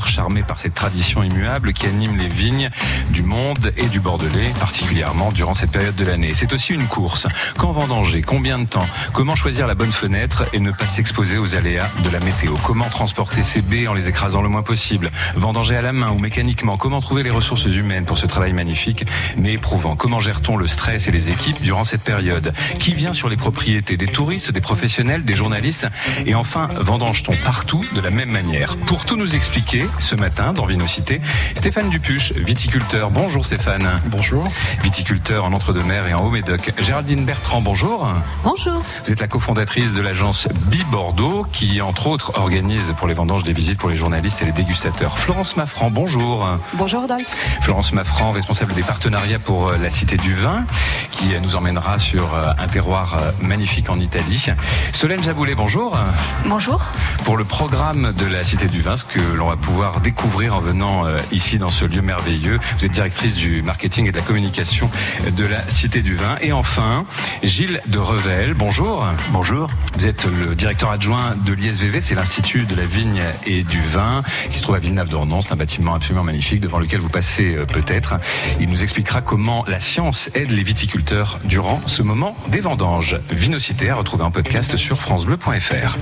viticulteurs charmés par cette tradition immuable qui anime les vignes du monde et du Bordelais, particulièrement durant cette période de l'année. C'est aussi une course. Quand vendanger Combien de temps? Comment choisir la bonne fenêtre et ne pas s'exposer aux aléas de la météo? Comment transporter ses baies en les écrasant le moins possible? Vendanger à la main ou mécaniquement? Comment trouver les ressources humaines pour ce travail magnifique mais éprouvant? Comment gère-t-on le stress et les équipes durant cette période? Qui vient sur les propriétés Des touristes, des professionnels, des journalistes? Et enfin, vendange-t-on partout de la même manière? Pour tout nous expliquer, ce matin, dans Vinocité, Stéphane Dupuche, viticulteur. Bonjour Stéphane. Bonjour. Viticulteur en Entre-deux-Mers et en Haut-Médoc. Géraldine Bertrand, bonjour. Bonjour. Vous êtes la cofondatrice de l'agence Bi-Bordeaux qui, entre autres, organise pour les vendanges des visites pour les journalistes et les dégustateurs. Florence Maffran, bonjour. Bonjour Rodolphe. Florence Maffran, responsable des partenariats pour euh, la Cité du Vin, qui nous emmènera sur euh, un terroir euh, magnifique en Italie. Solène Jaboulet, bonjour. Bonjour. Pour le programme de la Cité du Vin, ce que l'on va pouvoir découvrir en venant ici dans ce lieu merveilleux. Vous êtes directrice du marketing et de la communication de la Cité du Vin. Et enfin, Gilles de Revel, bonjour. Bonjour. Vous êtes le directeur adjoint de l'ISVV, c'est l'Institut de la vigne et du vin, qui se trouve à Villeneuve-d'Ornon. C'est un bâtiment absolument magnifique devant lequel vous passez euh, peut-être. Il nous expliquera comment la science aide les viticulteurs durant ce moment des vendanges. Vinocité à retrouver en podcast sur francebleu.fr.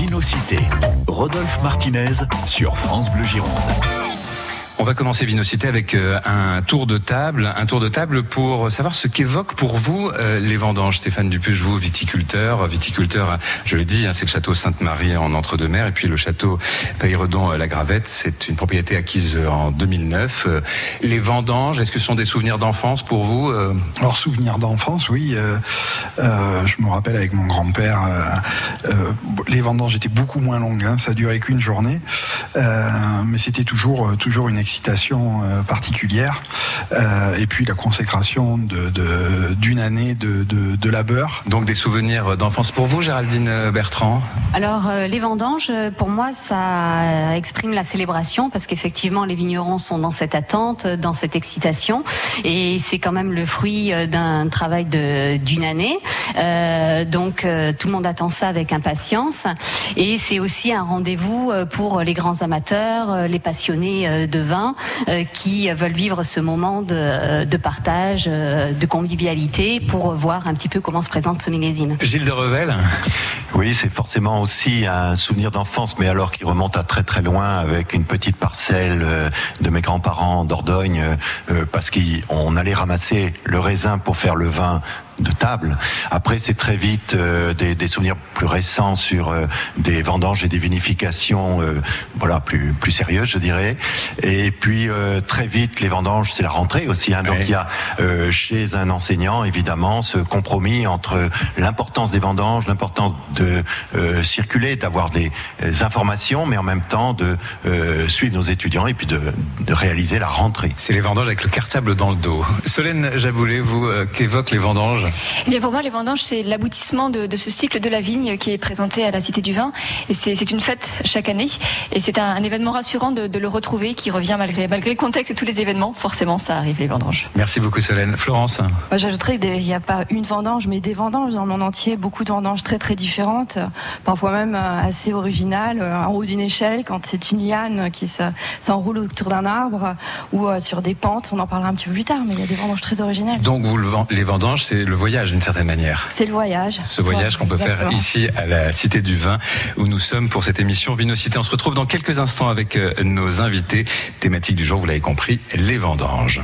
Vinocité, Rodolphe Martinez sur France Bleu Gironde. Va commencer Vinocité avec euh, un tour de table, un tour de table pour savoir ce qu'évoque pour vous euh, les vendanges. Stéphane Dupuche, vous viticulteur, viticulteur, je l'ai dit, hein, c'est le château Sainte-Marie en Entre-deux-Mers et puis le château Pailleredon-La Gravette, c'est une propriété acquise en 2009. Euh, les vendanges, est-ce que ce sont des souvenirs d'enfance pour vous Alors souvenirs d'enfance, oui. je me rappelle avec mon grand-père, les vendanges étaient beaucoup moins longues, hein, ça durait qu'une journée, mais c'était toujours toujours une excitation euh, particulière. Euh, et puis la consécration d'une de, année de, de, labeur. Donc des souvenirs d'enfance pour vous, Géraldine Bertrand? Alors euh, les vendanges, pour moi, ça exprime la célébration parce qu'effectivement les vignerons sont dans cette attente, dans cette excitation, et c'est quand même le fruit d'un travail d'une année. Euh, donc tout le monde attend ça avec impatience, et c'est aussi un rendez-vous pour les grands amateurs, les passionnés de vin euh, qui veulent vivre ce moment de, partage, euh, de convivialité pour voir un petit peu comment se présente ce millésime. Gilles de Revel Oui, c'est forcément aussi un souvenir d'enfance, mais alors qui remonte à très très loin avec une petite parcelle euh, de mes grands-parents d'Ordogne, parce qu'on allait ramasser le raisin pour faire le vin de table. Après, c'est très vite euh, des, des, souvenirs plus récents sur euh, des vendanges et des vinifications, euh, voilà, plus plus sérieuses, je dirais. Et puis très vite, les vendanges, c'est la rentrée aussi. Hein, donc il y a chez un enseignant, évidemment, ce compromis entre l'importance des vendanges, l'importance de circuler, d'avoir des informations, mais en même temps de suivre nos étudiants et puis de, de réaliser la rentrée. C'est les vendanges avec le cartable dans le dos. Solène Jaboulet, vous, qu'évoquent les vendanges eh bien pour moi, les vendanges, c'est l'aboutissement de, ce cycle de la vigne qui est présenté à la Cité du Vin. Et c'est une fête chaque année. Et c'est un, événement rassurant de, le retrouver qui revient malgré, malgré le contexte et tous les événements. Forcément, ça arrive, les vendanges. Merci beaucoup, Solène. Florence J'ajouterais qu'il n'y a pas une vendange, mais des vendanges dans le monde entier. Beaucoup de vendanges très, très différentes. Parfois même euh, assez originales. Euh, en haut d'une échelle, quand c'est une liane qui s'enroule autour d'un arbre ou euh, sur des pentes. On en parlera un petit peu plus tard, mais il y a des vendanges très originales. Donc, vous, les vendanges, c'est le voyage d'une certaine manière. C'est le voyage. Ce voyage qu'on peut faire ici à la Cité du Vin où nous sommes pour cette émission Vinocité. On se retrouve dans quelques instants avec euh, nos invités. Thématique du jour, vous l'avez compris, les vendanges.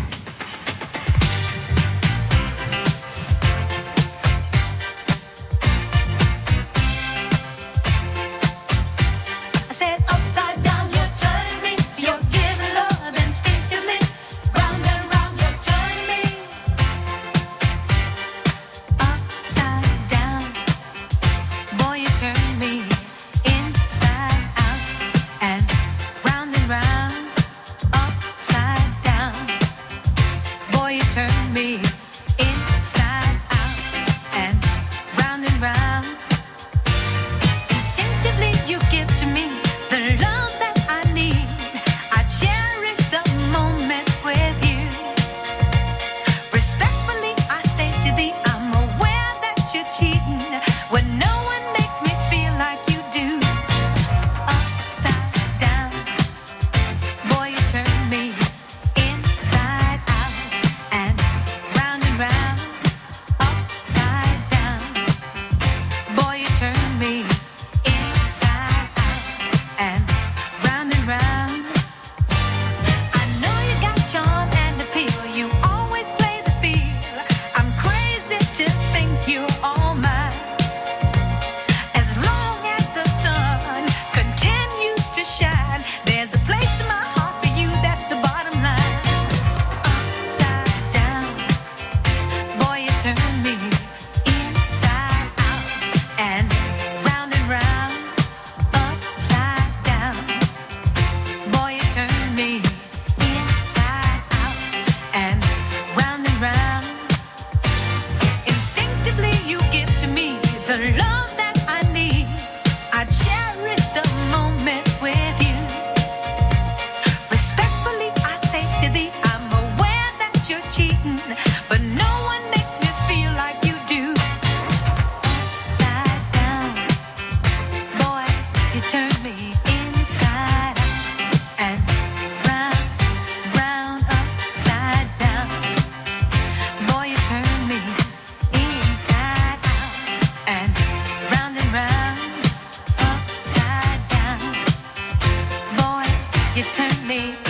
happy.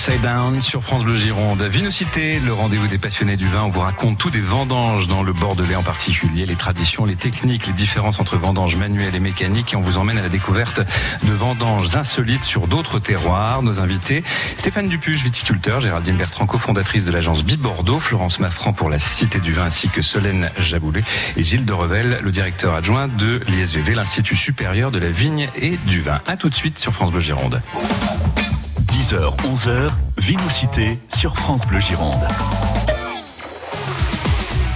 Upside Down sur France Bleu Gironde. Vinocité, le rendez-vous des passionnés du vin. On vous raconte tout des vendanges dans le Bordelais en particulier, les traditions, les techniques, les différences entre vendanges manuelles et mécaniques. Et on vous emmène à la découverte de vendanges insolites sur d'autres terroirs. Nos invités, Stéphane Dupuche, viticulteur, Géraldine Bertrand, cofondatrice de l'agence Bi Bordeaux, Florence Maffran pour la Cité du Vin, ainsi que Solène Jaboulet et Gilles de Revel, le directeur adjoint de l'ISVV, l'Institut supérieur de la vigne et du vin. A tout de suite sur France Bleu Gironde. 10h, 11h, Vinocité sur France Bleu Gironde.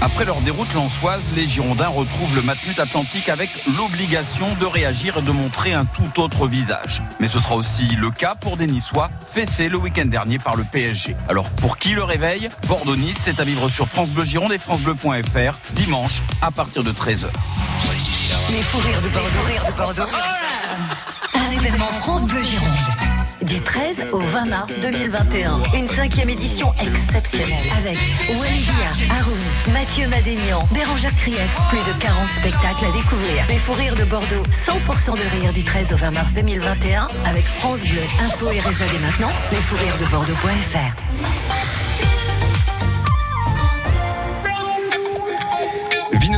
Après leur déroute lançoise, les Girondins retrouvent le Matmut Atlantique avec l'obligation de réagir et de montrer un tout autre visage. Mais ce sera aussi le cas pour des Niçois, fessés le week-end dernier par le PSG. Alors pour qui le réveil Bordeaux-Nice, c'est à vivre sur France Bleu Gironde et francebleu.fr dimanche à partir de 13h. Les fous rires de Bordeaux, rire de Bordeaux. Un événement France Bleu Gironde. Du 13 au 20 mars 2021, une cinquième édition exceptionnelle. Avec Walidia, Haroun, Mathieu Madénian, Bérangère Krief, plus de 40 spectacles à découvrir. Les fous rires de Bordeaux, 100% de rire du 13 au 20 mars 2021 avec France Bleu, Info et Résa maintenant, les fous rires de Bordeaux.fr.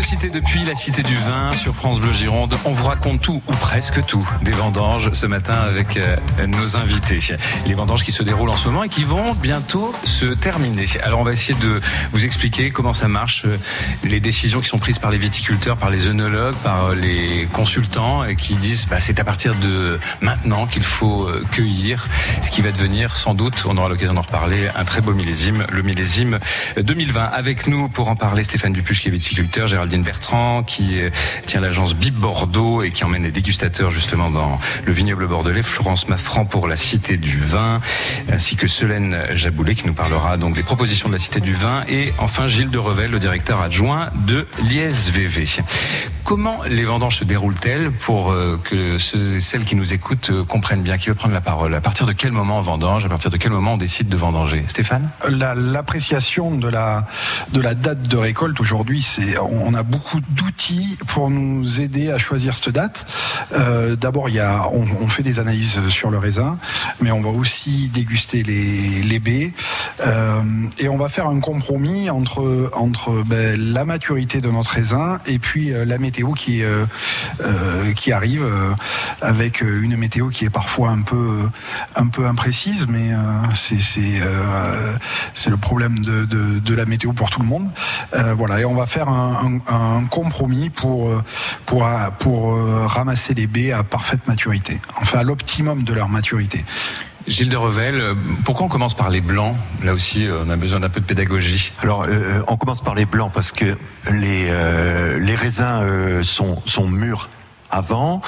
Vinocité depuis la Cité du Vin sur France Bleu Gironde. On vous raconte tout, ou presque tout, des vendanges ce matin avec euh, nos invités. Les vendanges qui se déroulent en ce moment et qui vont bientôt se terminer. Alors on va essayer de vous expliquer comment ça marche, euh, les décisions qui sont prises par les viticulteurs, par les œnologues, par euh, les consultants et qui disent bah, c'est à partir de maintenant qu'il faut cueillir ce qui va devenir sans doute, on aura l'occasion d'en reparler, un très beau millésime, le millésime 2020. Avec nous pour en parler Stéphane Dupuche qui est viticulteur, Géraldine Bertrand, qui tient l'agence Bib Bordeaux et qui emmène les dégustateurs justement dans le vignoble bordelais, Florence Maffran pour la Cité du Vin, ainsi que Solène Jaboulet qui nous parlera donc des propositions de la Cité du Vin, et enfin Gilles de Revel, le directeur adjoint de l'ISVV. Comment les vendanges se déroulent-elles pour euh, que ceux et celles qui nous écoutent euh, comprennent bien? Qui veut prendre la parole? À partir de quel moment on vendange? À partir de quel moment on décide de vendanger? Stéphane? L'appréciation de la de la date de récolte aujourd'hui, on a beaucoup d'outils pour nous aider à choisir cette date. Euh, D'abord, on, fait des analyses sur le raisin, mais on va aussi déguster les les baies euh, et on va faire un compromis entre entre ben, la maturité de notre raisin et puis euh, la météo qui qui arrive avec une météo qui est parfois un peu un peu imprécise, mais c'est c'est le problème de, de, la météo pour tout le monde. voilà, et on va faire un compromis pour pour pour ramasser les baies à parfaite maturité, enfin à l'optimum de leur maturité. Gilles de Revel, euh, pourquoi on commence par les blancs Là aussi, euh, on a besoin d'un peu de pédagogie. Alors, euh, on commence par les blancs parce que les, euh, les raisins euh, sont, sont mûrs avant.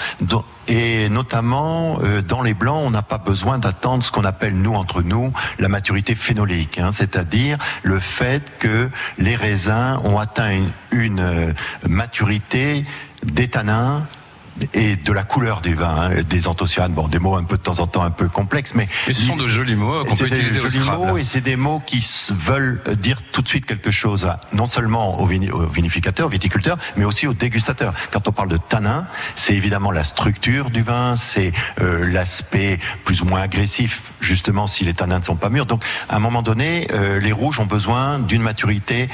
Et notamment, euh, dans les blancs, on n'a pas besoin d'attendre ce qu'on appelle, nous, entre nous, la maturité phénoléique. Hein, C'est-à-dire le fait que les raisins ont atteint une, une maturité d'étanin et de la couleur des vins, hein, des anthocyanes, bon, des mots un peu de temps en temps un peu complexes, mais, mais ce sont de jolis mots qu'on peut utiliser jolis mots et c'est des mots qui veulent dire tout de suite quelque chose, à, non seulement aux, vini aux vinificateurs, aux viticulteurs, mais aussi aux dégustateurs. Quand on parle de tanin, c'est évidemment la structure du vin, c'est euh, l'aspect plus ou moins agressif, justement si les tanins ne sont pas mûrs. Donc, à un moment donné, euh, les rouges ont besoin d'une maturité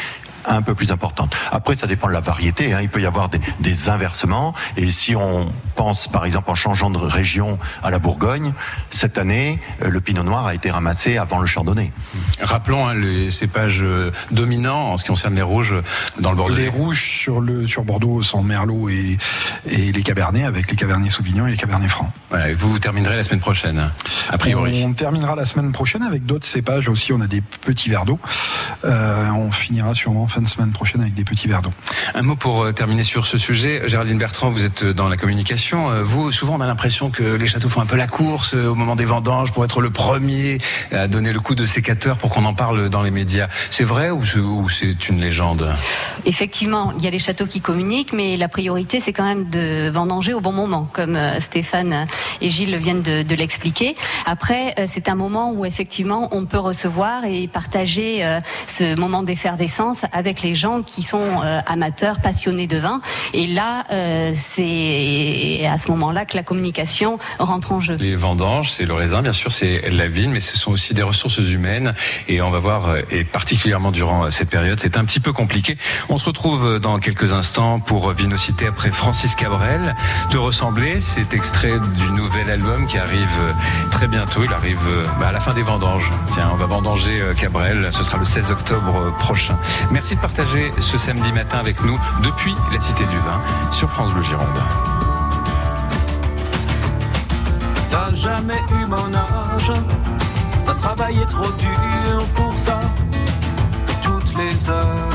un peu plus importante. Après, ça dépend de la variété. Hein. Il peut y avoir des, des, inversements. Et si on pense, par exemple, en changeant de région à la Bourgogne, cette année, euh, le Pinot Noir a été ramassé avant le Chardonnay. Rappelons hein, les cépages euh, dominants en ce qui concerne les rouges dans le Bordeaux. Les rouges sur le sur Bordeaux sont Merlot et, et les Cabernets, avec les Cabernets Sauvignon et les Cabernets Francs. Voilà, et vous, vous terminerez la semaine prochaine, a priori. On terminera la semaine prochaine avec d'autres cépages aussi. On a des petits verres d'eau. Euh, on finira sûrement fin de semaine prochaine avec des petits verres d'eau. Un mot pour terminer sur ce sujet. Géraldine Bertrand, vous êtes dans la communication. Vous, souvent, on a l'impression que les châteaux font un peu la course au moment des vendanges pour être le premier à donner le coup de sécateur pour qu'on en parle dans les médias. C'est vrai ou c'est une légende? Effectivement, il y a les châteaux qui communiquent, mais la priorité, c'est quand même de vendanger au bon moment, comme Stéphane et Gilles viennent de, de l'expliquer. Après, c'est un moment où effectivement, on peut recevoir et partager ce moment d'effervescence avec avec les gens qui sont amateurs, passionnés de vin. Et là, c'est à ce moment-là que la communication rentre en jeu. Les vendanges, c'est le raisin, bien sûr, c'est la vigne, mais ce sont aussi des ressources humaines. Et on va voir, et particulièrement durant cette période, c'est un petit peu compliqué. On se retrouve dans quelques instants pour Vinocité après Francis Cabrel. Te ressembler, c'est extrait du nouvel album qui arrive très bientôt. Il arrive bah, à la fin des vendanges. Tiens, on va vendanger Cabrel. Ce sera le 16 octobre prochain. Merci de partager ce samedi matin avec nous depuis la Cité du Vin sur France Bleu Gironde. T'as jamais eu mon âge, t'as travaillé trop dur pour ça. Toutes les heures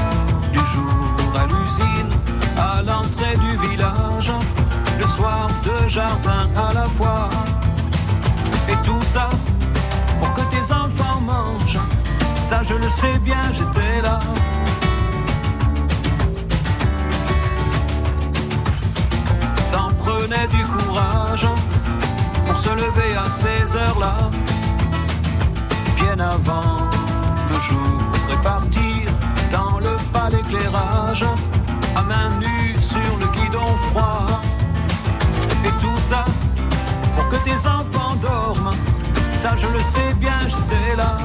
du jour à l'usine, à l'entrée du village, le soir de jardin à la fois. Et tout ça pour que tes enfants mangent. Ça je le sais bien, j'étais là. Prenait du courage pour se lever à ces heures-là, bien avant le jour et partir dans le pas d'éclairage, à main nue sur le guidon froid. Et tout ça pour que tes enfants dorment, ça je le sais bien, j'étais là.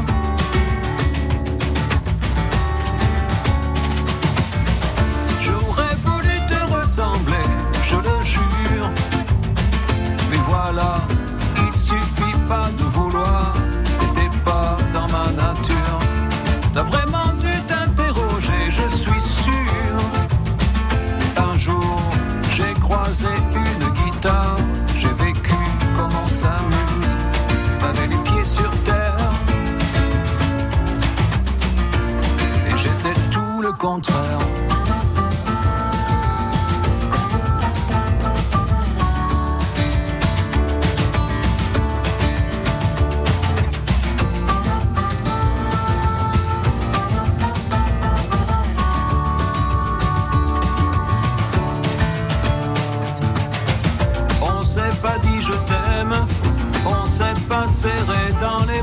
Il suffit pas de vouloir,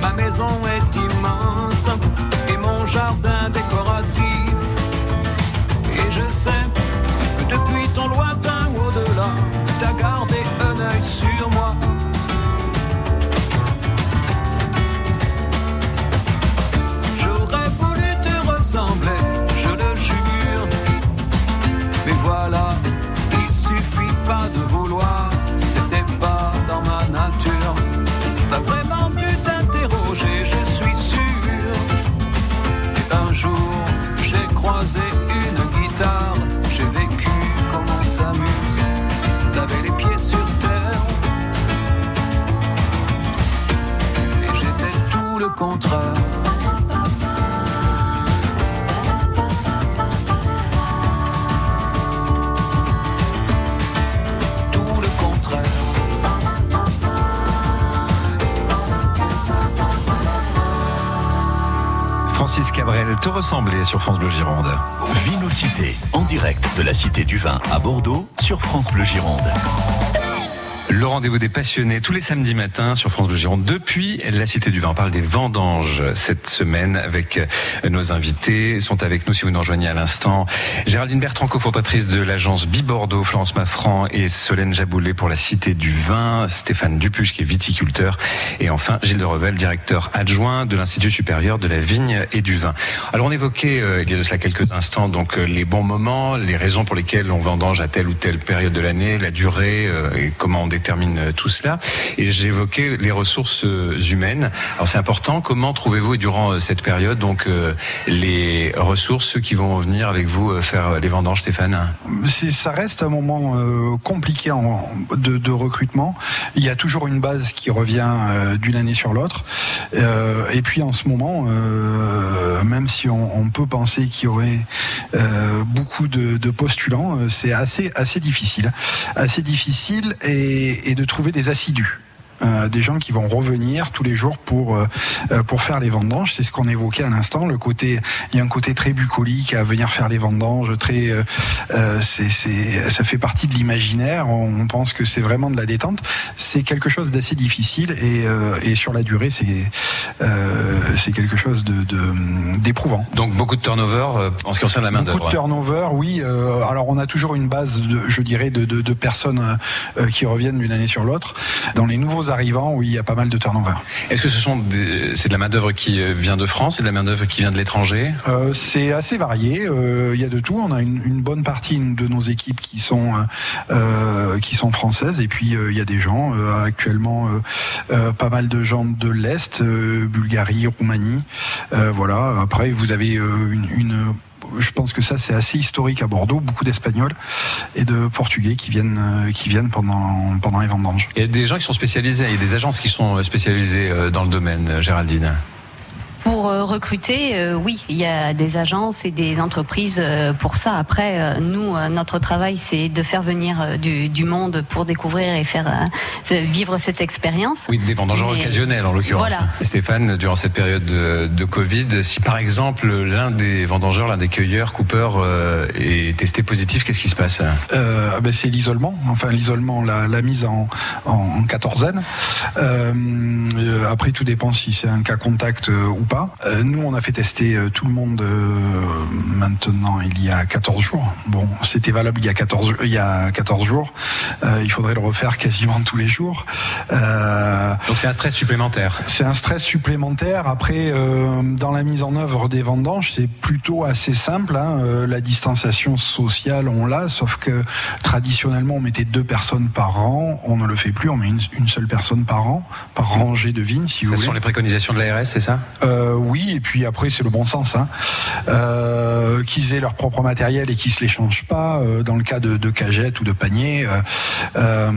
ma maison est immense et mon jardin décoratif. Et je sais que depuis ton lointain au-delà, t'as gardé tout le contraire. Tout le contraire. Francis Cabrel, te ressembler sur France Bleu Gironde. Vinocité, en direct de la Cité du Vin à Bordeaux sur France Bleu Gironde. Le rendez-vous des passionnés tous les samedis matins sur France Bleu Gironde depuis la Cité du Vin. On parle des vendanges cette semaine avec euh, nos invités. Ils sont avec nous si vous nous rejoignez à l'instant. Géraldine Bertrand, cofondatrice de l'agence Bibordeaux, Florence Maffran et Solène Jaboulet pour la Cité du Vin. Stéphane Dupuche qui est viticulteur. Et enfin Gilles de Revel, directeur adjoint de l'Institut supérieur de la vigne et du vin. Alors on évoquait euh, il y a de cela quelques instants donc euh, les bons moments, les raisons pour lesquelles on vendange à telle ou telle période de l'année, la durée et comment on détermine termine euh, tout cela. Et j'évoquais les ressources euh, humaines. Alors c'est important. Comment trouvez-vous durant euh, cette période donc les ressources, qui vont venir avec vous faire les vendanges, Stéphane? Ça reste un moment compliqué de, recrutement. Il y a toujours une base qui revient d'une année sur l'autre. Et puis en ce moment, même si on, peut penser qu'il y aurait beaucoup de, de postulants, c'est assez assez difficile, assez difficile et, et de trouver des assidus. Euh, des gens qui vont revenir tous les jours pour euh, euh, pour faire les vendanges. C'est ce qu'on évoquait à l'instant. Le côté, il y a un côté très bucolique à venir faire les vendanges. Très, euh, euh, c'est, c'est, ça fait partie de l'imaginaire. On, on pense que c'est vraiment de la détente. C'est quelque chose d'assez difficile et, euh, et sur la durée, c'est euh, c'est quelque chose de, de d'éprouvant. Donc beaucoup de turnover en ce qui concerne la main Beaucoup d'œuvre. de turnover, oui. euh, alors on a toujours une base, de, je dirais, de, de, de personnes euh, qui reviennent d'une année sur l'autre. Dans les nouveaux arrivants, oui, il y a pas mal de turnover. Est-ce que ce sont des- c'est de la main d'œuvre qui euh, vient de France, c'est de la main d'œuvre qui vient de l'étranger? Euh, c'est assez varié. euh, Il y a de tout. On a une, une bonne partie de nos équipes qui sont euh, qui sont françaises, et puis il y a des gens actuellement, pas mal de gens de l'est, Bulgarie, Roumanie. Voilà. Après, vous avez une, une je pense que ça c'est assez historique à Bordeaux, beaucoup d'Espagnols et de Portugais qui viennent euh, qui viennent pendant pendant les vendanges. Il y a des gens qui sont spécialisés, il y a des agences qui sont spécialisées euh, dans le domaine, euh, Géraldine. Pour euh, recruter, euh, oui, il y a des agences et des entreprises euh, pour ça. Après, nous, notre travail, c'est de faire venir du, du monde pour découvrir et faire euh, vivre cette expérience. Oui, des vendangeurs Mais- occasionnels en l'occurrence. Voilà. Stéphane, durant cette période de, de Covid, si par exemple l'un des vendangeurs, l'un des cueilleurs, coupeurs euh, est testé positif, qu'est-ce qui se passe? Euh, ah ben, c'est l'isolement, enfin l'isolement, la, la mise en, en, en quatorzaine. Euh, après, tout dépend si c'est un cas contact ou pas. Euh, nous, on a fait tester euh, tout le monde euh, maintenant il y a 14 jours. Bon, c'était valable il y a 14, il y a 14 jours. Il faudrait le refaire quasiment tous les jours. Donc c'est un stress supplémentaire. c'est un stress supplémentaire. Après, dans la mise en œuvre des vendanges, c'est plutôt assez simple. hein. La distanciation sociale, on l'a, sauf que traditionnellement, on mettait deux personnes par rang. On ne le fait plus. On met une, une seule personne par rang, par rangée de vignes, si Ce vous sont voulez. les préconisations de l'ARS, c'est ça? Euh, oui, et puis après, c'est le bon sens. Hein. Euh, qu'ils aient leur propre matériel et qu'ils se l'échangent pas euh, dans le cas de, de cagettes ou de paniers. euh, euh,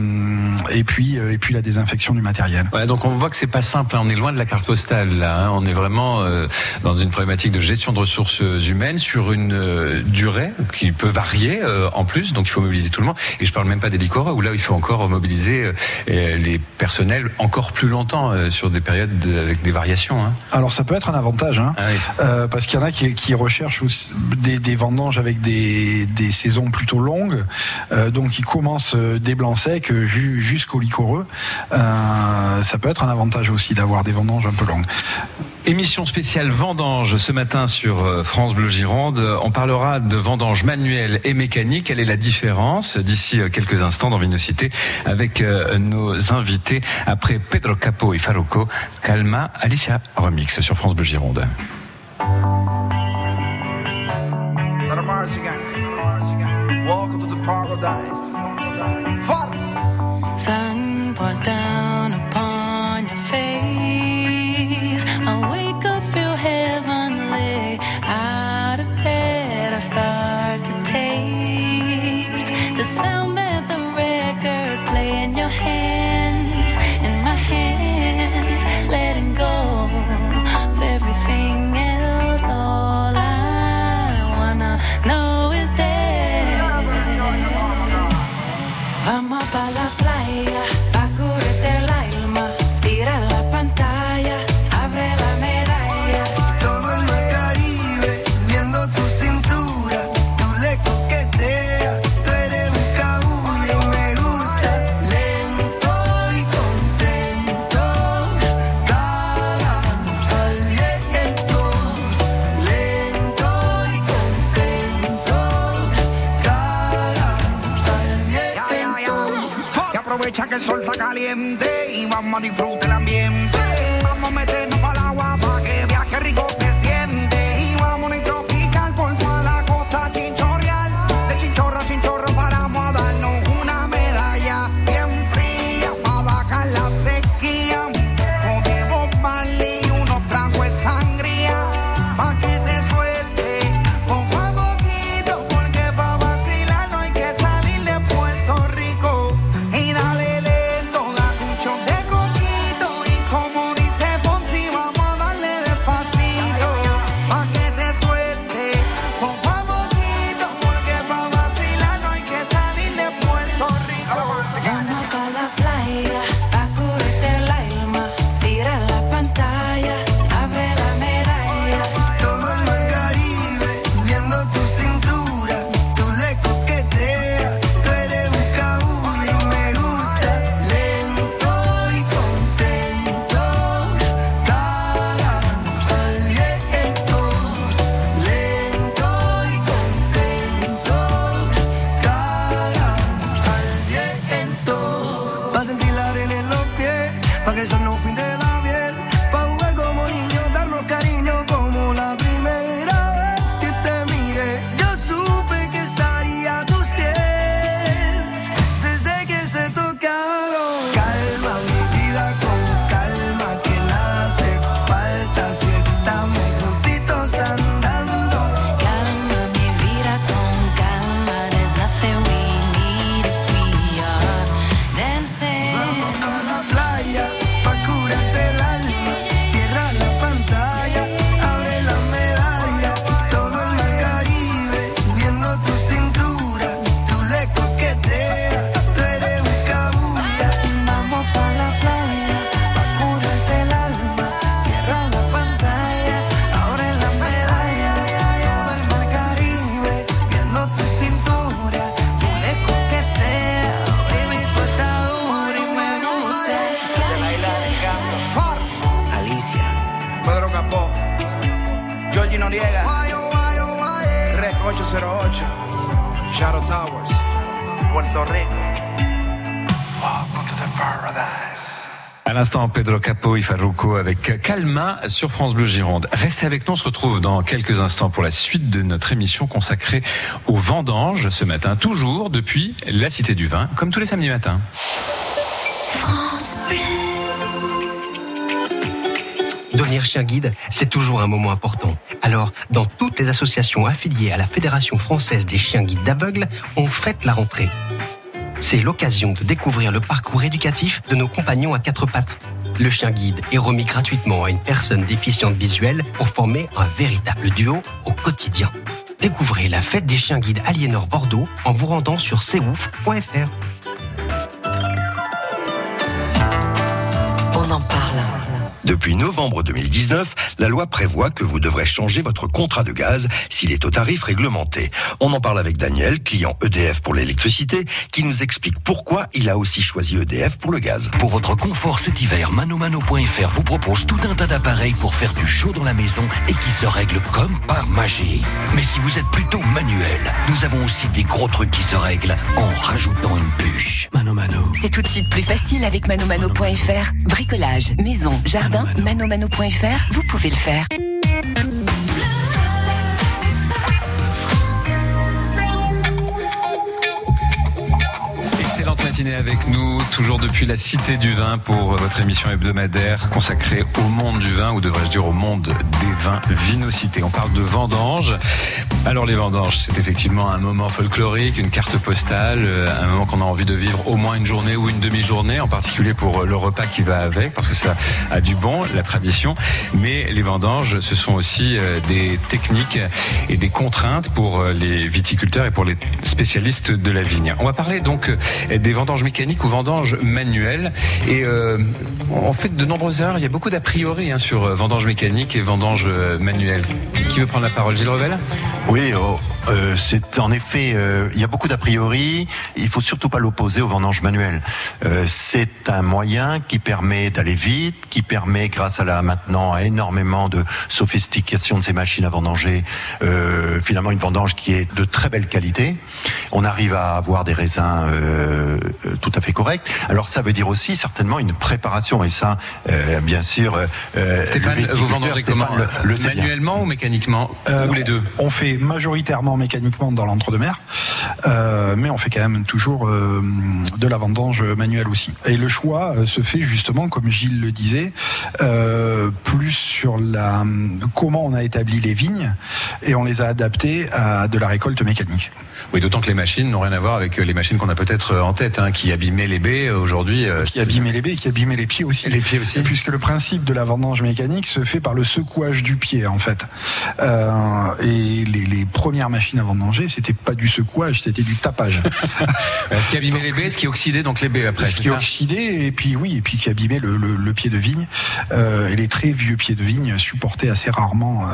et puis, euh, et puis la désinfection du matériel. Ouais, donc on voit que c'est pas simple. hein. On est loin de la carte postale là. hein. On est vraiment euh, dans une problématique de gestion de ressources humaines sur une euh, durée qui peut varier euh, en plus. Donc il faut mobiliser tout le monde. Et je parle même pas des licoreux où là il faut encore mobiliser euh, euh, les personnels encore plus longtemps euh, sur des périodes de- avec des variations. hein. Alors ça peut être un avantage, hein, Ah oui. euh, parce qu'il y en a qui, qui recherchent des, des vendanges avec des, des saisons plutôt longues, euh, donc ils commencent euh, des blancs secs ju- jusqu'au liquoreux. Euh, ça peut être un avantage aussi d'avoir des vendanges un peu longues. Émission spéciale vendange ce matin sur euh, France Bleu Gironde. On parlera de vendange manuelle et mécanique. Quelle est la différence d'ici euh, quelques instants dans Vinocité avec euh, nos invités après Pedro Capo et Faroco, Calma, Alicia Remix sur France Bleu Gironde. Brother Marzigan. Welcome to the paradise. Father. Sun pours down Para que el sol no Pedro Capo et Farruko avec Calma sur France Bleu Gironde. Restez avec nous, on se retrouve dans quelques instants pour la suite de notre émission consacrée aux vendanges ce matin, toujours depuis la Cité du Vin, comme tous les samedis matins. France Devenir chien guide, c'est toujours un moment important. Alors, dans toutes les associations affiliées à la Fédération française des chiens guides d'aveugles, on fête la rentrée. C'est l'occasion de découvrir le parcours éducatif de nos compagnons à quatre pattes. Le chien guide est remis gratuitement à une personne déficiente visuelle pour former un véritable duo au quotidien. Découvrez la fête des chiens guides Aliénor Bordeaux en vous rendant sur ceouf.fr. Depuis novembre 2019, la loi prévoit que vous devrez changer votre contrat de gaz s'il est au tarif réglementé. On en parle avec Daniel, client EDF pour l'électricité, qui nous explique pourquoi il a aussi choisi EDF pour le gaz. Pour votre confort cet hiver, manomano.fr vous propose tout un tas d'appareils pour faire du chaud dans la maison et qui se règlent comme par magie. Mais si vous êtes plutôt manuel, nous avons aussi des gros trucs qui se règlent en rajoutant une bûche. Mano Mano. C'est tout de suite plus facile avec manomano.fr. Bricolage, maison, jardin, manomano.fr, vous pouvez le faire. Avec nous, toujours depuis la Cité du Vin pour votre émission hebdomadaire consacrée au monde du vin, ou devrais-je dire au monde des vins Vinocité. On parle de vendanges. Alors les vendanges, c'est effectivement un moment folklorique, une carte postale, euh, un moment qu'on a envie de vivre au moins une journée ou une demi-journée, en particulier pour le repas qui va avec, parce que ça a du bon, la tradition. Mais les vendanges, ce sont aussi euh, des techniques et des contraintes pour euh, les viticulteurs et pour les spécialistes de la vigne. On va parler donc euh, des vendanges mécaniques ou vendanges manuelles. Et euh, on fait de nombreuses erreurs. Il y a beaucoup d'a priori hein, sur euh, vendanges mécaniques et vendanges euh, manuelles. Qui veut prendre la parole? Gilles Revel? Oui, oh, euh, c'est en effet, euh, il y a beaucoup d'a priori. Il faut surtout pas l'opposer aux vendanges manuelles. Euh, c'est un moyen qui permet d'aller vite, qui permet, grâce à la maintenant à énormément de sophistication de ces machines à vendanger, finalement une vendange qui est de très belle qualité. On arrive à avoir des raisins euh, tout à fait corrects. Alors ça veut dire aussi certainement une préparation et ça, euh, bien sûr. euh, Stéphane, le vous vendangez Stéphane comment le- le bien. Manuellement ou mécaniquement Euh, Ou les deux On fait majoritairement mécaniquement dans l'entre-deux-mer, euh, mais on fait quand même toujours euh, de la vendange manuelle aussi. Et le choix euh, se fait justement, comme Gilles le disait, euh, plus sur la comment on a établi les vignes et on les a adaptées à de la récolte mécanique. Oui, d'autant que les machines n'ont rien à voir avec euh, les machines qu'on a peut-être euh, en tête, hein, qui abîmaient les baies euh, aujourd'hui. euh, Qui abîmait les baies, qui abîmait les pieds aussi. Les pieds aussi. Puisque le principe de la vendange mécanique se fait par le secouage du pied, en fait. Euh, et les, les premières machines à vendanger, c'était pas du secouage, c'était du tapage. ce qui abîmait les baies, ce qui oxydait donc les baies après. ce qui oxydait, et puis oui, et puis qui abîmait le, le- le pied de vigne. Euh, et les très vieux pieds de vigne supportaient assez rarement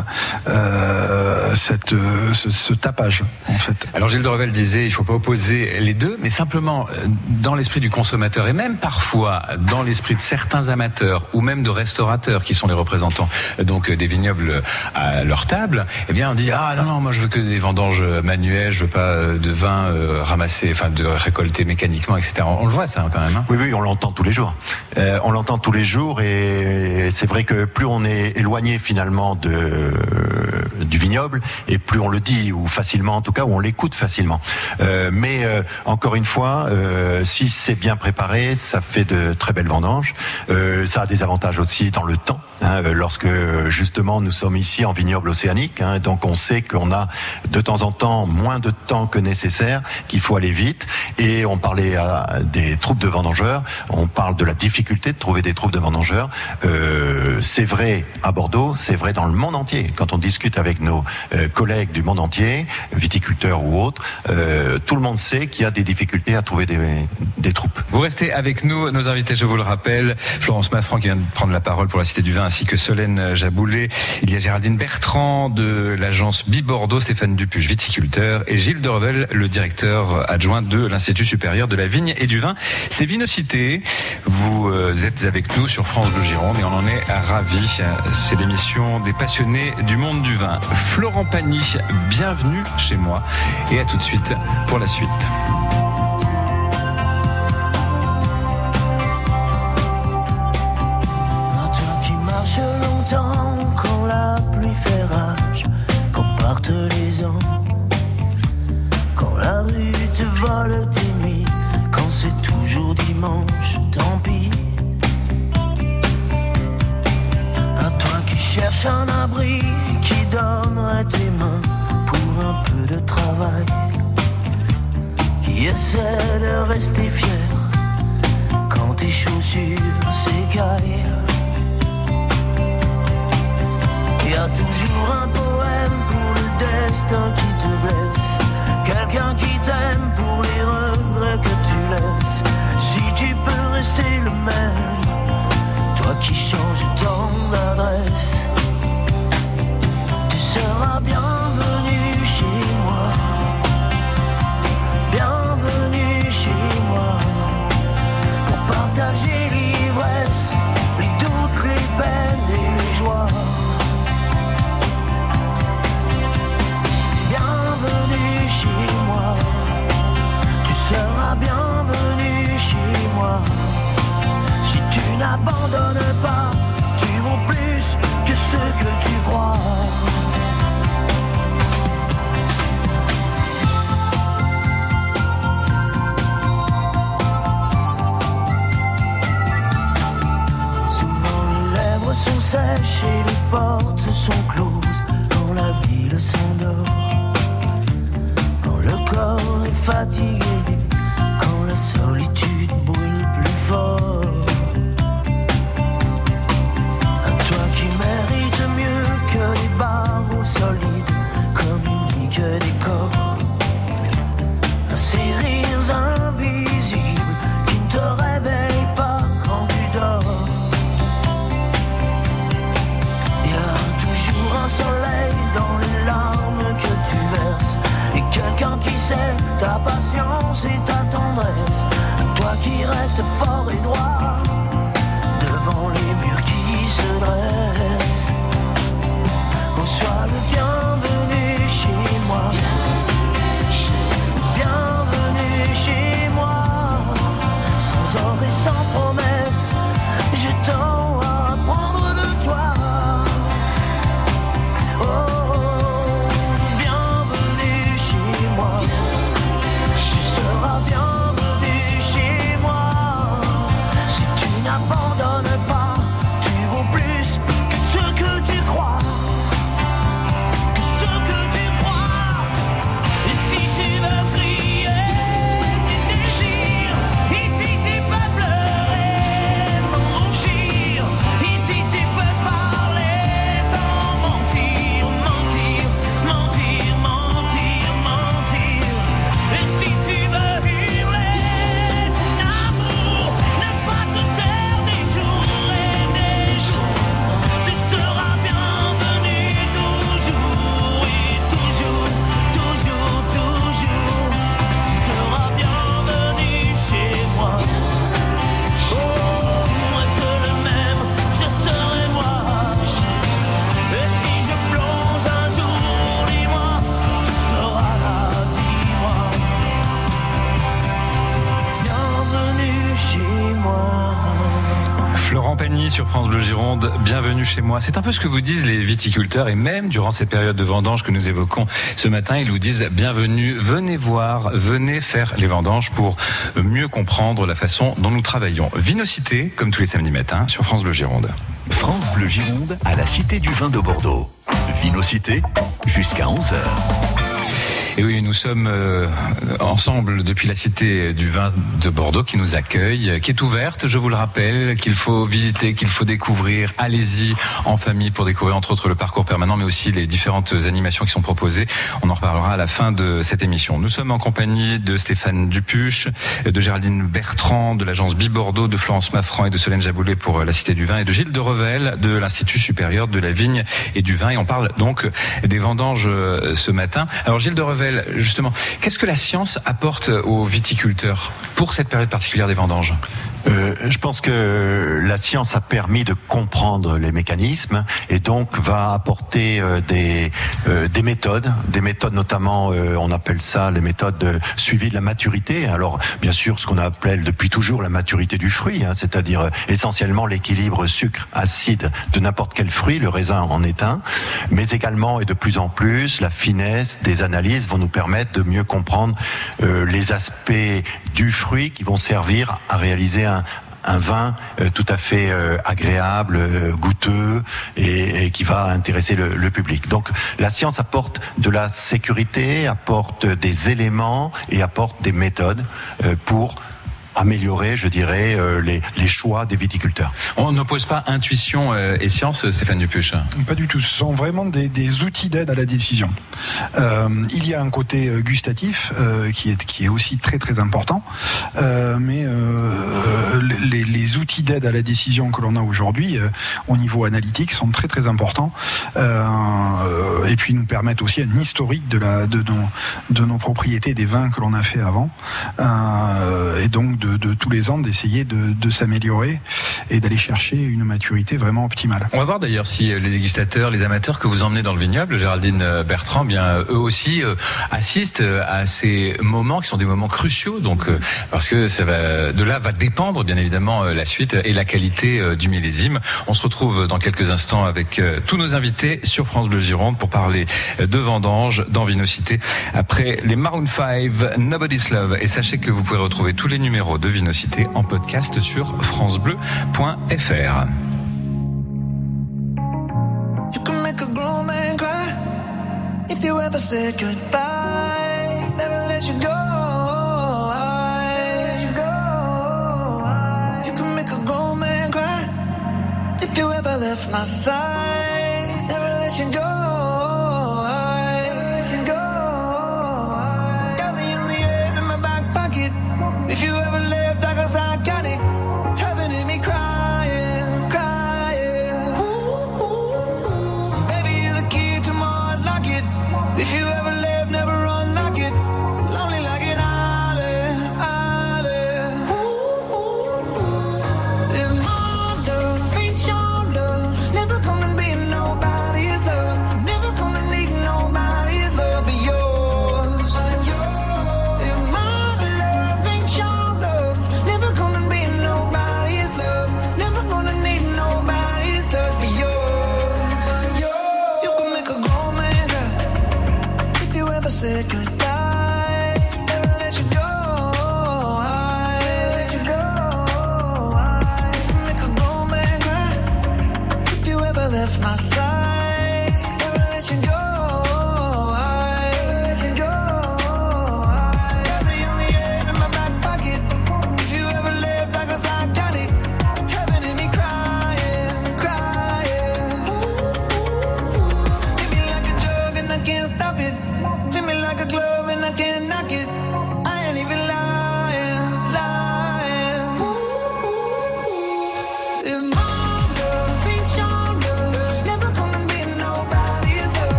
cette, ce, ce tapage, en fait. Alors Gilles de Revel disait, il faut pas opposer les deux, mais simplement dans l'esprit du consommateur et même parfois dans l'esprit de certains amateurs ou même de restaurateurs qui sont les représentants euh, donc euh, des vignobles à leur table, eh bien on dit ah non non moi je veux que des vendanges manuelles, je veux pas euh, de vin euh, ramassé, enfin de récolter mécaniquement, etc. On le voit ça quand même. hein. Oui, oui, on l'entend tous les jours. Euh, on l'entend tous les jours et c'est vrai que plus on est éloigné finalement du vignoble et plus on le dit ou facilement en tout cas ou on l'écoute facilement. Euh, mais euh, encore une fois, euh, si c'est bien préparé, ça fait de très belles vendanges. Euh, ça a des avantages aussi dans le temps, hein, euh, lorsque justement nous sommes ici en vignoble océanique, hein, donc on sait qu'on a de temps en temps moins de temps que nécessaire, qu'il faut aller vite. Et on parlait des troupes de vendangeurs, on parle de la difficulté de trouver des troupes de vendangeurs. Euh, c'est vrai à Bordeaux, c'est vrai dans le monde entier. Quand on discute avec nos euh, collègues du monde entier, viticulteurs ou autres, euh, tout le monde sait qu'il y a des difficultés à trouver des, des troupes. Vous restez avec nous, nos invités, je vous le rappelle, Florence Maffran qui vient de prendre la parole pour la Cité du Vin, ainsi que Solène Jaboulet. Il y a Géraldine Bertrand de l'agence Bibordeaux, Stéphane Dupuche, viticulteur, et Gilles Revel, le directeur adjoint de l'Institut supérieur de la vigne et du vin. C'est Vinocité. Vous euh, êtes avec nous sur France Bleu Gironde et on en est ravis. C'est l'émission des passionnés du monde du vin. Florent Pagny, bienvenue chez moi. Et à tout de suite pour la suite. Les ans, quand la rue te vole tes nuits, quand c'est toujours dimanche, tant pis. À toi qui cherches un abri, qui donnerait tes mains pour un peu de travail, qui essaie de rester fier quand tes chaussures s'écaillent. Y a toujours un destin qui te blesse. Quelqu'un qui t'aime pour les regrets que tu laisses. Si tu peux rester le même, toi qui changes tant d'adresse, tu seras bienvenu chez moi. Bienvenue chez moi pour partager l'ivresse, tu n'abandonnes pas, tu vaux plus que ce que tu crois. Souvent les lèvres sont sèches et les portes sont closes quand la ville s'endort. Quand le corps est fatigué, quand la solitude brûle plus fort. C'est un peu ce que vous disent les viticulteurs et même durant cette période de vendange que nous évoquons ce matin, ils nous disent bienvenue, venez voir, venez faire les vendanges pour mieux comprendre la façon dont nous travaillons. Vinocité, comme tous les samedis matins, sur France Bleu Gironde. France Bleu Gironde à la Cité du Vin de Bordeaux. Vinocité jusqu'à 11h. Et oui, nous sommes euh, ensemble depuis la Cité du Vin de Bordeaux qui nous accueille, qui est ouverte, je vous le rappelle, qu'il faut visiter, qu'il faut découvrir. Allez-y en famille pour découvrir entre autres le parcours permanent, mais aussi les différentes animations qui sont proposées. On en reparlera à la fin de cette émission. Nous sommes en compagnie de Stéphane Dupuche, de Géraldine Bertrand, de l'agence Bi-Bordeaux, de Florence Maffran et de Solène Jaboulet pour la Cité du Vin, et de Gilles de Revel de l'Institut supérieur de la vigne et du vin. Et on parle donc des vendanges euh, ce matin. Alors Gilles de Revel, Justement, qu'est-ce que la science apporte aux viticulteurs pour cette période particulière des vendanges? Euh, je pense que la science a permis de comprendre les mécanismes et donc va apporter euh, des, euh, des méthodes, des méthodes notamment, euh, on appelle ça les méthodes de suivi de la maturité. Alors bien sûr, ce qu'on appelle depuis toujours la maturité du fruit, hein, c'est-à-dire euh, essentiellement l'équilibre sucre-acide de n'importe quel fruit, le raisin en est un, mais également et de plus en plus la finesse des analyses vont nous permettre de mieux comprendre les aspects du fruit qui vont servir à réaliser un, un vin euh, tout à fait euh, agréable, euh, goûteux et, qui va intéresser le, public. Donc la science apporte de la sécurité, apporte des éléments et apporte des méthodes pour améliorer, je dirais, euh, les, les choix des viticulteurs. On n'oppose pas intuition euh, et science, Stéphane Dupuche? Pas du tout. Ce sont vraiment des, des outils d'aide à la décision. Euh, il y a un côté gustatif euh, qui est qui est aussi très très important, Euh, mais euh, les, les outils d'aide à la décision que l'on a aujourd'hui euh, au niveau analytique sont très très importants euh, et puis nous permettent aussi un historique de la de nos de nos propriétés des vins que l'on a fait avant Euh, et donc de, de tous les ans d'essayer de, s'améliorer et d'aller chercher une maturité vraiment optimale. On va voir d'ailleurs si euh, les dégustateurs, les amateurs que vous emmenez dans le vignoble, Géraldine euh, Bertrand, bien euh, eux aussi assistent à ces moments qui sont des moments cruciaux. Donc parce que ça va, de là va dépendre bien évidemment la suite et la qualité du millésime. On se retrouve dans quelques instants avec tous nos invités sur France Bleu Gironde pour parler de vendanges dans Vinocité après les Maroon 5, Nobody's Love. Et sachez que vous pouvez retrouver tous les numéros de Vinocité en podcast sur francebleu.fr. If.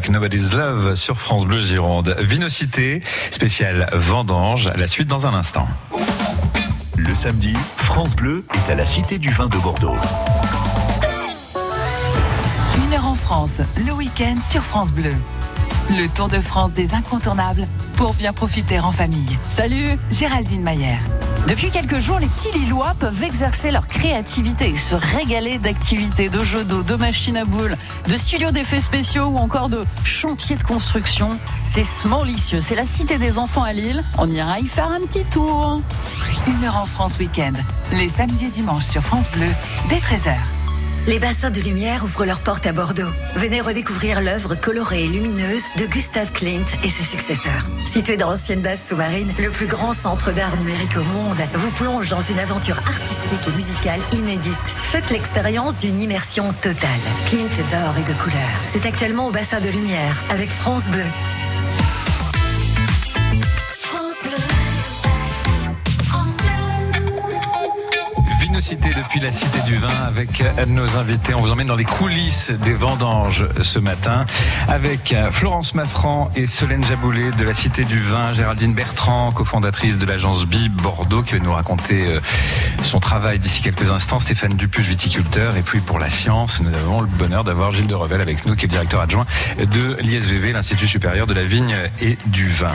Avec Nobody's Love sur France Bleu Gironde. Vinocité, spéciale vendange, la suite dans un instant. Le samedi, France Bleu est à la Cité du Vin de Bordeaux. Une heure en France, le week-end sur France Bleu. Le Tour de France des incontournables pour bien profiter en famille. Salut, Géraldine Mayer. Depuis quelques jours, les petits Lillois peuvent exercer leur créativité, se régaler d'activités, de jeux d'eau, de machines à boules, de studios d'effets spéciaux ou encore de chantiers de construction. C'est smallicieux, c'est la cité des enfants à Lille. On ira y faire un petit tour. Une heure en France week-end, les samedis et dimanches sur France Bleu, dès 13h. Les bassins de lumière ouvrent leurs portes à Bordeaux. Venez redécouvrir l'œuvre colorée et lumineuse de Gustave Klimt et ses successeurs. Situé dans l'ancienne base sous-marine, le plus grand centre d'art numérique au monde vous plonge dans une aventure artistique et musicale inédite. Faites l'expérience d'une immersion totale. Klimt d'or et de couleur. C'est actuellement au bassin de lumière avec France Bleu. Vinocité depuis la Cité du Vin avec euh, nos invités. On vous emmène dans les coulisses des vendanges ce matin avec euh, Florence Maffran et Solène Jaboulet de la Cité du Vin, Géraldine Bertrand, cofondatrice de l'agence Bib Bordeaux qui va nous raconter euh, son travail d'ici quelques instants, Stéphane Dupuche, viticulteur. Et puis pour la science, nous avons le bonheur d'avoir Gilles de Revel avec nous qui est directeur adjoint de l'ISVV, l'Institut supérieur de la vigne et du vin.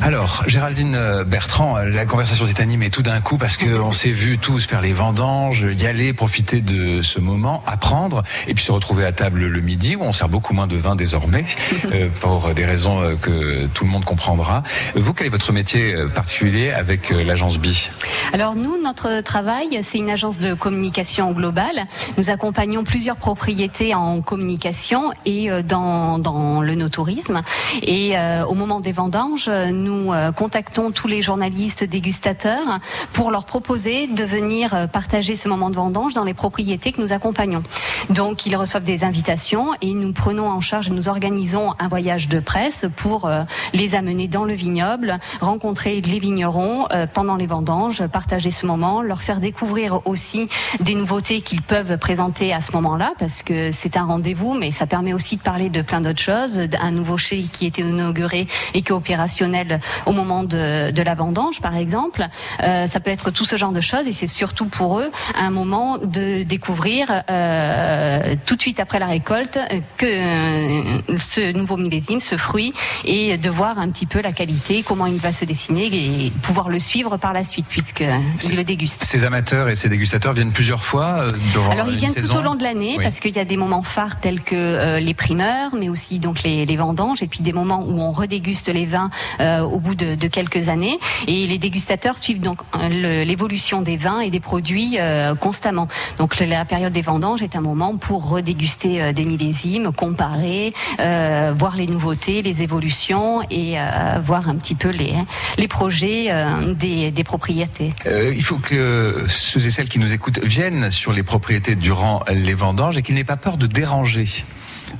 Alors, Géraldine Bertrand, la conversation s'est animée tout d'un coup parce qu'on s'est vu tous faire les vendanges, y aller, profiter de ce moment, apprendre, et puis se retrouver à table le midi où on sert beaucoup moins de vin désormais, euh, pour des raisons euh, que tout le monde comprendra. Vous, quel est votre métier euh, particulier avec l'agence BI Alors nous, notre travail, c'est une agence de communication globale. Nous accompagnons plusieurs propriétés en communication et dans, dans le no-tourisme. Et euh, au moment des vendanges, nous contactons tous les journalistes dégustateurs pour leur proposer de venir partager ce moment de vendange dans les propriétés que nous accompagnons. Donc ils reçoivent des invitations et nous prenons en charge, nous organisons un voyage de presse pour euh, les amener dans le vignoble, rencontrer les vignerons euh, pendant les vendanges, partager ce moment, leur faire découvrir aussi des nouveautés qu'ils peuvent présenter à ce moment-là, parce que c'est un rendez-vous, mais ça permet aussi de parler de plein d'autres choses, un nouveau chez qui était inauguré et qui est opérationnel au moment de, la vendange, par exemple. Euh, ça peut être tout ce genre de choses, et c'est surtout pour eux un moment de découvrir euh, tout de suite après la récolte euh, que euh, ce nouveau millésime, ce fruit, et de voir un petit peu la qualité, comment il va se dessiner et pouvoir le suivre par la suite, puisqu'ils le dégustent. Ces amateurs et ces dégustateurs viennent plusieurs fois durant Alors ils viennent saison tout au long de l'année Oui. parce qu'il y a des moments phares tels que euh, les primeurs, mais aussi donc les, les vendanges, et puis des moments où on redéguste les vins au bout de, de quelques années. Et les dégustateurs suivent donc l'évolution des vins et des produits euh, constamment. Donc la période des vendanges est un moment pour redéguster euh, des millésimes, comparer, euh, voir les nouveautés, les évolutions et voir un petit peu les, les projets des, des propriétés. Il faut que ceux et celles qui nous écoutent viennent sur les propriétés durant les vendanges et qu'ils n'aient pas peur de déranger.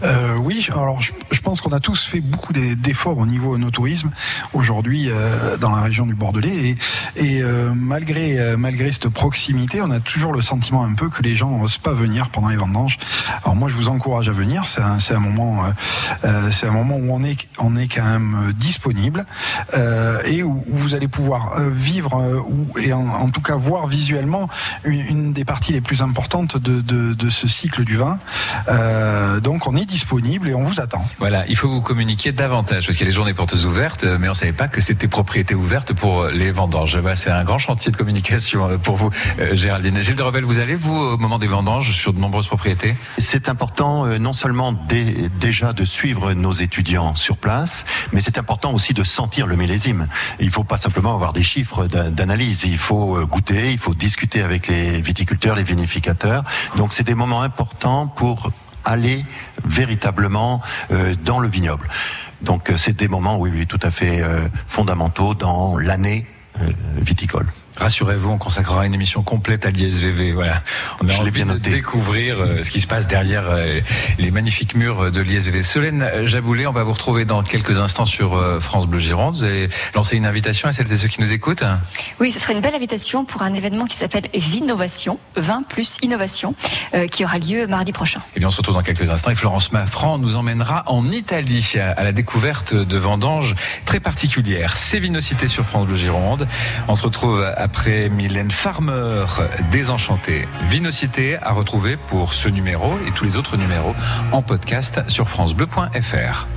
Euh, oui, alors je, je pense qu'on a tous fait beaucoup d'e- d'efforts au niveau no tourisme aujourd'hui euh, dans la région du Bordelais et, et euh, malgré euh, malgré cette proximité, on a toujours le sentiment un peu que les gens n'osent pas venir pendant les vendanges. Alors moi, je vous encourage à venir. C'est un, un moment, euh, euh, c'est un moment où on est on est quand même disponible et où, vous allez pouvoir vivre ou, et en, tout cas voir visuellement une, une des parties les plus importantes de, de, de ce cycle du vin. Donc on est disponible et on vous attend. Voilà, il faut vous communiquer davantage parce qu'il y a les journées portes ouvertes, mais on savait pas que c'était propriété ouverte pour les vendanges. C'est un grand chantier de communication euh, pour vous, euh, Géraldine. Gilles de Revel, vous allez vous au moment des vendanges sur de nombreuses propriétés? C'est important euh, non seulement dé- déjà de suivre nos étudiants sur place, mais c'est important aussi de sentir le millésime. Il faut pas simplement avoir des chiffres d'a- d'analyse, il faut euh, goûter, il faut discuter avec les viticulteurs, les vinificateurs. Donc c'est des moments importants pour aller véritablement euh, dans le vignoble. Donc euh, c'est des moments, oui, oui, tout à fait euh, fondamentaux dans l'année viticole. Rassurez-vous, on consacrera une émission complète à l'ISVV. Voilà, on a Je envie bien de noté. découvrir euh, ce qui se passe derrière euh, les magnifiques murs de l'ISVV. Solène Jaboulet, on va vous retrouver dans quelques instants sur euh, France Bleu Gironde. Vous allez lancer une invitation à celles et ceux qui nous écoutent. Oui, ce serait une belle invitation pour un événement qui s'appelle Vinovation, 20 plus innovation, qui aura lieu mardi prochain. Eh bien, on se retrouve dans quelques instants et Florence Maffran nous emmènera en Italie à à la découverte de vendanges très particulières. C'est Vinocité sur France Bleu Gironde. On se retrouve après Mylène Farmer, Désenchantée. Vinocité à retrouver pour ce numéro et tous les autres numéros en podcast sur francebleu.fr.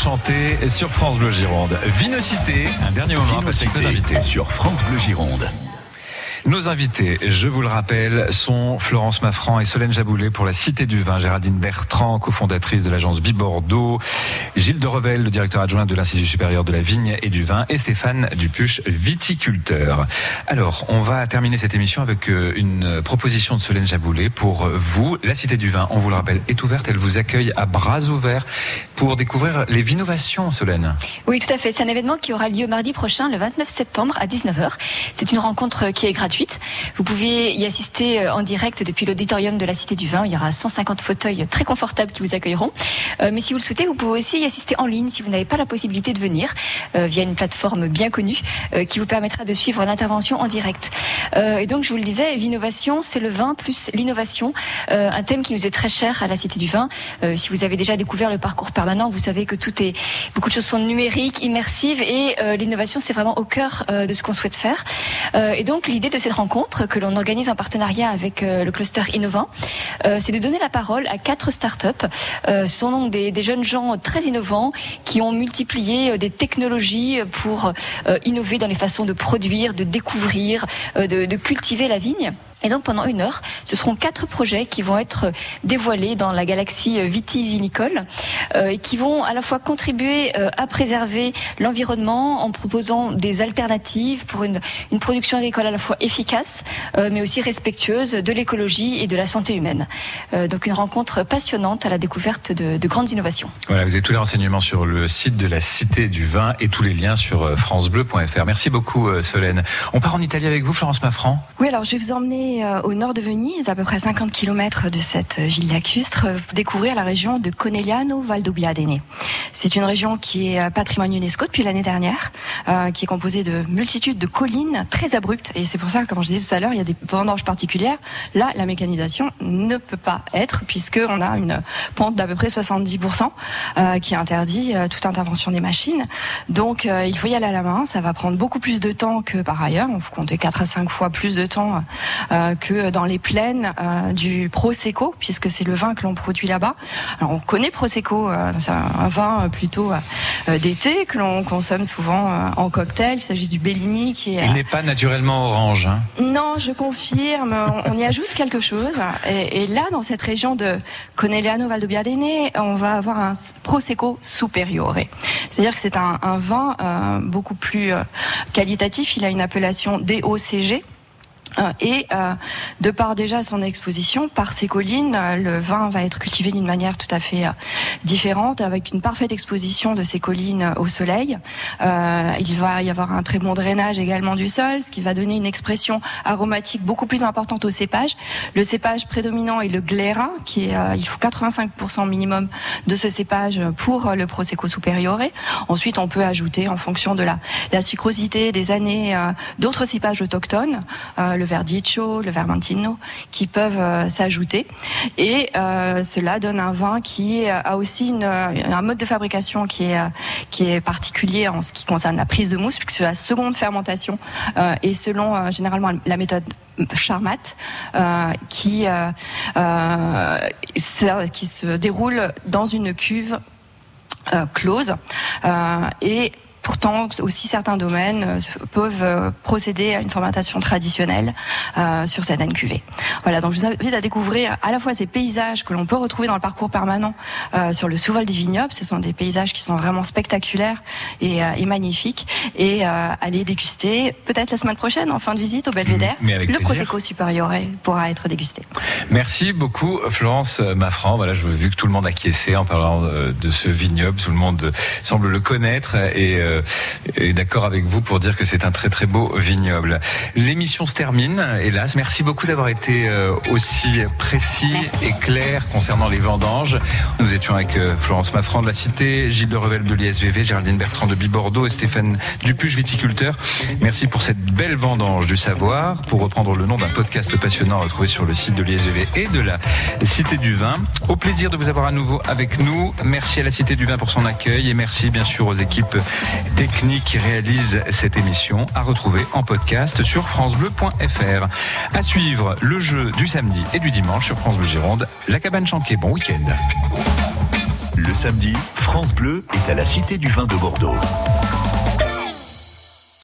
Désenchanté sur France Bleu Gironde. Vinocité, un dernier moment à passer avec nos invités. Sur France Bleu Gironde. Nos invités, je vous le rappelle, sont Florence Maffran et Solène Jaboulet pour la Cité du Vin, Géraldine Bertrand, cofondatrice de l'agence Bibordeaux, Gilles de Revel, le directeur adjoint de l'Institut supérieur de la vigne et du vin, et Stéphane Dupuche, viticulteur. Alors, on va terminer cette émission avec euh, une proposition de Solène Jaboulet pour vous. La Cité du Vin, on vous le rappelle, est ouverte. Elle vous accueille à bras ouverts pour découvrir les vinovations, Solène. Oui, tout à fait. C'est un événement qui aura lieu mardi prochain, le 29 septembre à 19h. C'est une rencontre qui est gratuite. Vous pouvez y assister euh, en direct depuis l'auditorium de la Cité du Vin. Il y aura 150 fauteuils très confortables qui vous accueilleront. Euh, mais si vous le souhaitez, vous pouvez aussi y assister en ligne si vous n'avez pas la possibilité de venir euh, via une plateforme bien connue qui vous permettra de suivre l'intervention en direct. Et donc, je vous le disais, Vinovation, c'est le vin plus l'innovation, un thème qui nous est très cher à la Cité du Vin. Si vous avez déjà découvert le parcours permanent, vous savez que tout est, beaucoup de choses sont numériques, immersives, et euh, l'innovation, c'est vraiment au cœur euh, de ce qu'on souhaite faire. Euh, et donc, l'idée de cette rencontre que l'on organise en partenariat avec euh, le cluster innovant, euh, c'est de donner la parole à quatre startups. Euh, ce sont donc des, des jeunes gens très innovants qui ont multiplié des technologies pour innover dans les façons de produire, de découvrir, de, de cultiver la vigne. Et donc pendant une heure, ce seront quatre projets qui vont être dévoilés dans la galaxie vitivinicole euh, et qui vont à la fois contribuer euh, à préserver l'environnement en proposant des alternatives pour une, une production agricole à la fois efficace euh, mais aussi respectueuse de l'écologie et de la santé humaine. Euh, donc une rencontre passionnante à la découverte de, de grandes innovations. Voilà, vous avez tous les renseignements sur le site de la Cité du Vin et tous les liens sur francebleu.fr. Merci beaucoup Solène. On part en Italie avec vous Florence Maffran? Oui, alors je vais vous emmener euh, au nord de Venise, à peu près 50 km de cette euh, ville lacustre, euh, découvrir la région de Conegliano Valdobbiadene. C'est une région qui est patrimoine UNESCO depuis l'année dernière, qui est composée de multitudes de collines très abruptes. Et c'est pour ça, comme je disais tout à l'heure, il y a des vendanges particulières. Là, la mécanisation ne peut pas être, puisqu'on a une pente d'à peu près 70% euh, qui interdit toute intervention des machines. Donc, il faut y aller à la main. Ça va prendre beaucoup plus de temps que par ailleurs. On faut compter 4 à 5 fois plus de temps euh, que dans les plaines euh, du Prosecco, puisque c'est le vin que l'on produit là-bas. Alors, on connaît Prosecco, euh, c'est un, vin plutôt euh, d'été que l'on consomme souvent euh, en cocktail. Il s'agit du Bellini qui est Il n'est pas naturellement orange. hein. non, je confirme. On, on y ajoute quelque chose. Et, et là, dans cette région de Conegliano Valdobbiadene, on va avoir un Prosecco superiore. C'est-à-dire que c'est un, un vin euh, beaucoup plus euh, qualitatif. Il a une appellation DOCG. Euh, Et euh, de par déjà son exposition, par ses collines, euh, le vin va être cultivé d'une manière tout à fait euh, différente, avec une parfaite exposition de ces collines au soleil. Euh, il va y avoir un très bon drainage également du sol, ce qui va donner une expression aromatique beaucoup plus importante au cépage. Le cépage prédominant est le glera, qui est, il faut 85% minimum de ce cépage pour le prosecco superiore. Ensuite, on peut ajouter, en fonction de la, la sucrosité des années, d'autres cépages autochtones. Le verdicchio, le vermentino, qui peuvent euh, s'ajouter. Et euh, cela donne un vin qui a aussi un mode de fabrication qui est, euh, qui est particulier en ce qui concerne la prise de mousse, puisque c'est la seconde fermentation et selon généralement la méthode Charmat, qui, qui se déroule dans une cuve close et Pourtant, aussi certains domaines euh, peuvent euh, procéder à une fermentation traditionnelle euh, sur certaines cuvées. Voilà, donc je vous invite à découvrir à la fois ces paysages que l'on peut retrouver dans le parcours permanent euh, sur le sous-vol des vignobles. Ce sont des paysages qui sont vraiment spectaculaires et, euh, et magnifiques. Et euh, à les déguster peut-être la semaine prochaine en fin de visite au Belvédère. Mais avec le plaisir. Prosecco Superiore pourra être dégusté. Merci beaucoup Florence Maffran. Voilà, je vu que tout le monde acquiesçait en parlant euh, de ce vignoble. Tout le monde euh, semble le connaître et euh, est d'accord avec vous pour dire que c'est un très très beau vignoble. L'émission se termine, hélas. Merci beaucoup d'avoir été euh, aussi précis et clair concernant les vendanges. Nous étions avec euh, Florence Maffran de la Cité, Gilles de Revel de l'ISVV, Géraldine Bertrand de Bibordeaux et Stéphane Dupuche, viticulteur. Merci pour cette belle vendange du savoir. Pour reprendre le nom d'un podcast passionnant à retrouver sur le site de l'ISVV et de la Cité du Vin. Au plaisir de vous avoir à nouveau avec nous. Merci à la Cité du Vin pour son accueil et merci bien sûr aux équipes techniques qui réalisent cette émission à retrouver en podcast sur francebleu.fr. À suivre le jeu du samedi et du dimanche sur France Bleu Gironde. La cabane chanquée. Bon week-end. Le samedi, France Bleu est à la Cité du Vin de Bordeaux.